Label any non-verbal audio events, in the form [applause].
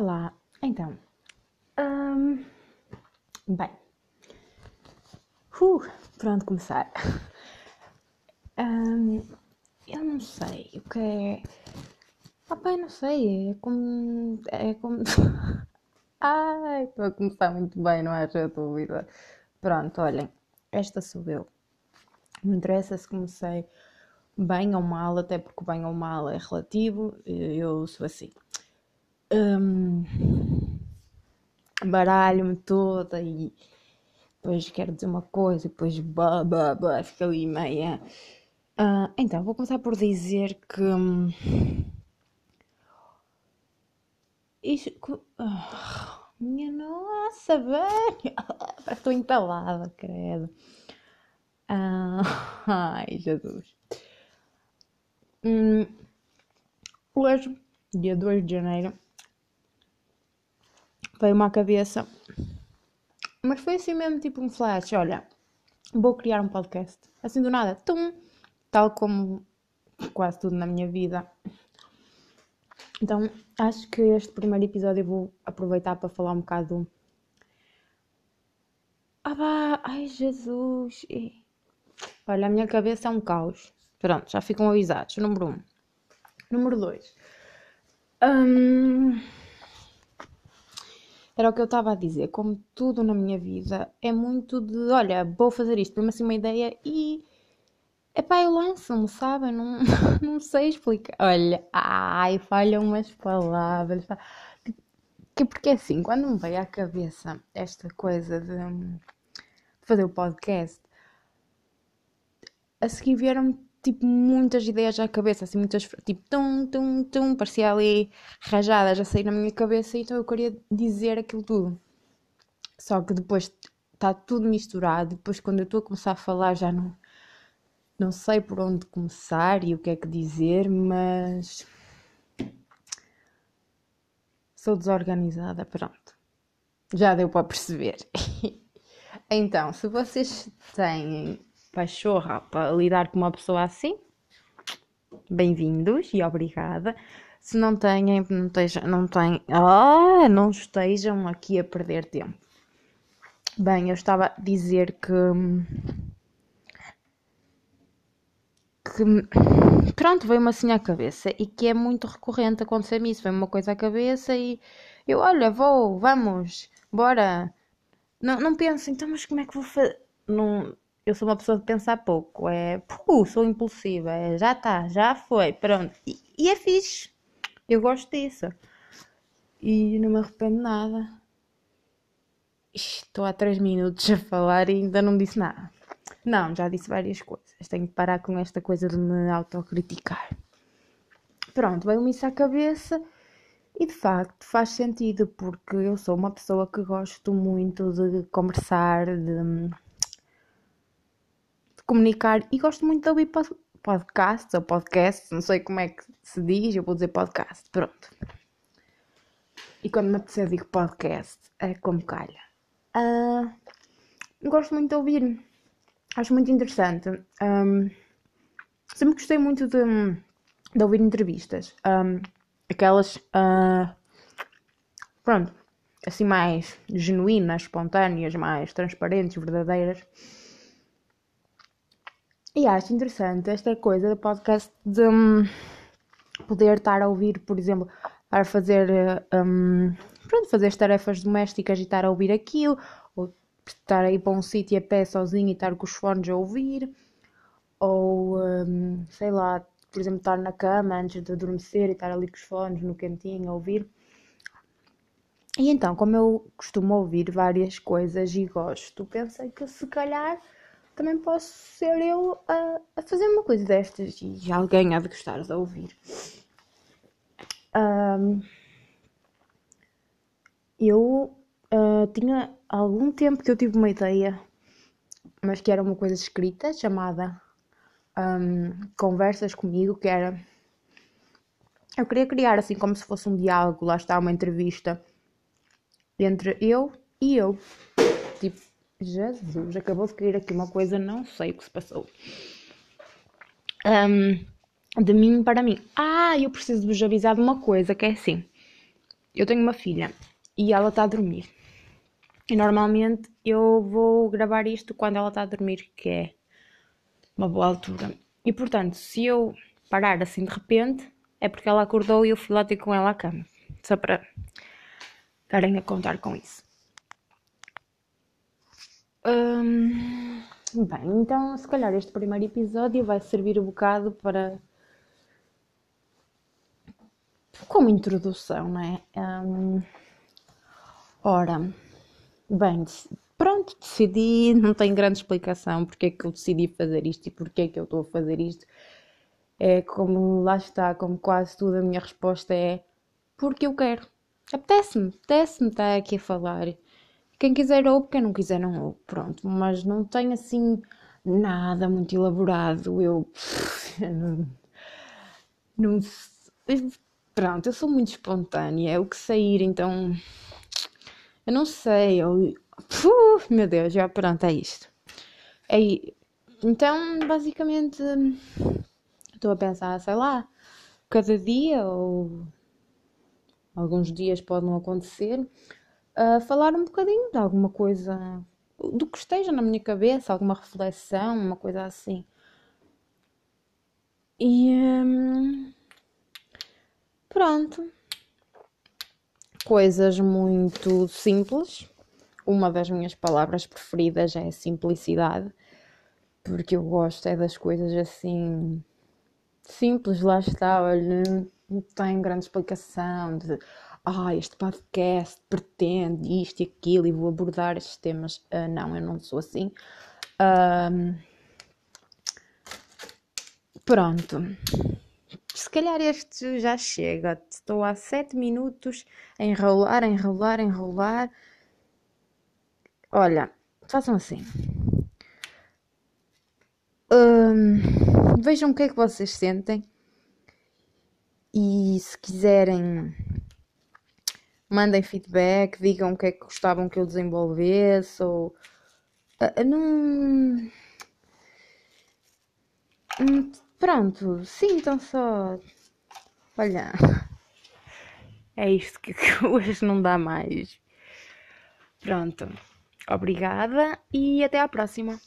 Olá, então. hum, bem. Uh, por onde começar? [laughs] Hum, eu não sei o que é. Ah, eu não sei. É como. É como. [laughs] Ai, estou a começar muito bem, não haja dúvida. Pronto, olhem, esta sou eu. Não interessa se comecei bem ou mal, até porque bem ou mal é relativo. Eu sou assim. Hum, baralho-me toda e depois quero dizer uma coisa e depois blá, fica ali meia. Ah, então, vou começar por dizer que. hum, Isto. co- Ah, minha nossa, velho! [laughs] Estou entalada, credo. Ah, [laughs] ai, Jesus. Hum, hoje, dia 2 de janeiro, veio-me à cabeça. Mas foi assim mesmo, tipo um flash. Olha, vou criar um podcast. Assim do nada, tum! Tal como quase tudo na minha vida. Então, acho que este primeiro episódio eu vou aproveitar para falar um bocado. Ah, pá, ai Jesus! Olha, a minha cabeça é um caos. Pronto, já ficam avisados. Número 1. Um. Número 2. Era o que eu estava a dizer. Como tudo na minha vida é muito de: olha, vou fazer isto, mesmo assim uma ideia e. Epá, eu lanço-me, sabem? Não, [laughs] não sei explicar. Olha, ai, falham umas palavras. Que, porque assim, quando me veio à cabeça esta coisa de, de fazer o podcast, a seguir vieram tipo muitas ideias à cabeça, assim, muitas, tipo, tum, tum, tum, parecia ali rajadas a sair na minha cabeça, então eu queria dizer aquilo tudo. Só que depois está tudo misturado, depois quando eu estou a começar a falar já não, não sei por onde começar e o que é que dizer, mas sou desorganizada, pronto. Já deu para perceber. [laughs] Então, se vocês têm pachorra para lidar com uma pessoa assim, bem-vindos e obrigada. Se não têm, não estejam, não têm, ah, não estejam aqui a perder tempo. Bem, eu estava a dizer que, que pronto, veio-me assim à cabeça e que é muito recorrente acontecer-me isso. Veio-me uma coisa à cabeça e eu, olha, vou, vamos, bora. Não, não penso, então, mas como é que vou fazer? Não, eu sou uma pessoa de pensar pouco, é, puh, sou impulsiva, é, já está, já foi, pronto. E, e é fixe, eu gosto disso. E não me arrependo nada. Estou há 3 minutos a falar e ainda não disse nada. Não, já disse várias coisas. Tenho que parar com esta coisa de me autocriticar. Pronto, veio-me isso à cabeça e de facto faz sentido porque eu sou uma pessoa que gosto muito de conversar, de comunicar e gosto muito de ouvir pod- podcasts ou podcasts, não sei como é que se diz, eu vou dizer podcast, pronto. E quando me apetecer digo podcast, é como calha. Ah, gosto muito de ouvir, acho muito interessante. Ahm, sempre gostei muito de, de ouvir entrevistas. Ahm, aquelas, ah, pronto, assim mais genuínas, espontâneas, mais transparentes, verdadeiras. E acho interessante esta coisa do podcast de hum, poder estar a ouvir, por exemplo, estar a fazer, eh, hum, pronto, fazer as tarefas domésticas e estar a ouvir aquilo, ou estar a ir para um sítio a pé sozinho e estar com os fones a ouvir, ou hum, sei lá, por exemplo, estar na cama antes de adormecer e estar ali com os fones no cantinho a ouvir. E então, como eu costumo ouvir várias coisas e gosto, pensei que se calhar também posso ser eu a, a fazer uma coisa destas e alguém há de gostar de ouvir. Ahm, eu ah, tinha algum tempo que eu tive uma ideia, mas que era uma coisa escrita chamada ahm, Conversas comigo, que era. Eu queria criar assim como se fosse um diálogo, lá está uma entrevista entre eu e eu. Tipo, Jesus, acabou de cair aqui uma coisa, não sei o que se passou. Ahm, de mim para mim. Ah, eu preciso vos avisar de uma coisa, que é assim. eu tenho uma filha e ela está a dormir. E normalmente eu vou gravar isto quando ela está a dormir, que é uma boa altura. E portanto, se eu parar assim de repente, é porque ela acordou e eu fui lá ter com ela à cama. Só para estarem a contar com isso. Bem, então se calhar este primeiro episódio vai servir um bocado para. como introdução, não é? Ora, bem, pronto, decidi, não tem grande explicação porque é que eu decidi fazer isto e porque é que eu estou a fazer isto. É como lá está, como quase tudo, a minha resposta é porque eu quero. Apetece-me, apetece-me estar aqui a falar. Quem quiser ouve, quem não quiser não ouve. Pronto, mas não tem assim nada muito elaborado. Eu. [laughs] não, pronto, eu sou muito espontânea. É o que sair, então. Eu não sei. Eu, meu Deus, já pronto, é isto. É, então, basicamente, estou a pensar, sei lá, cada dia ou alguns dias pode não acontecer, uh, falar um bocadinho de alguma coisa, do que esteja na minha cabeça, alguma reflexão, uma coisa assim. E hum, pronto. Coisas muito simples. Uma das minhas palavras preferidas é simplicidade, porque eu gosto é das coisas assim simples, lá está, olha, não tem grande explicação de ah, este podcast pretende isto e aquilo e vou abordar estes temas. Uh, não, eu não sou assim. Uh, pronto. Se calhar este já chega. Estou há 7 minutos a enrolar, a enrolar, a enrolar. Olha, façam assim. vejam o que é que vocês sentem e se quiserem, mandem feedback, digam o que é que gostavam que eu desenvolvesse ou. Uh, não. Hum, pronto, sintam só. Olha. [laughs] É isto que hoje não dá mais. Pronto. Obrigada e até à próxima.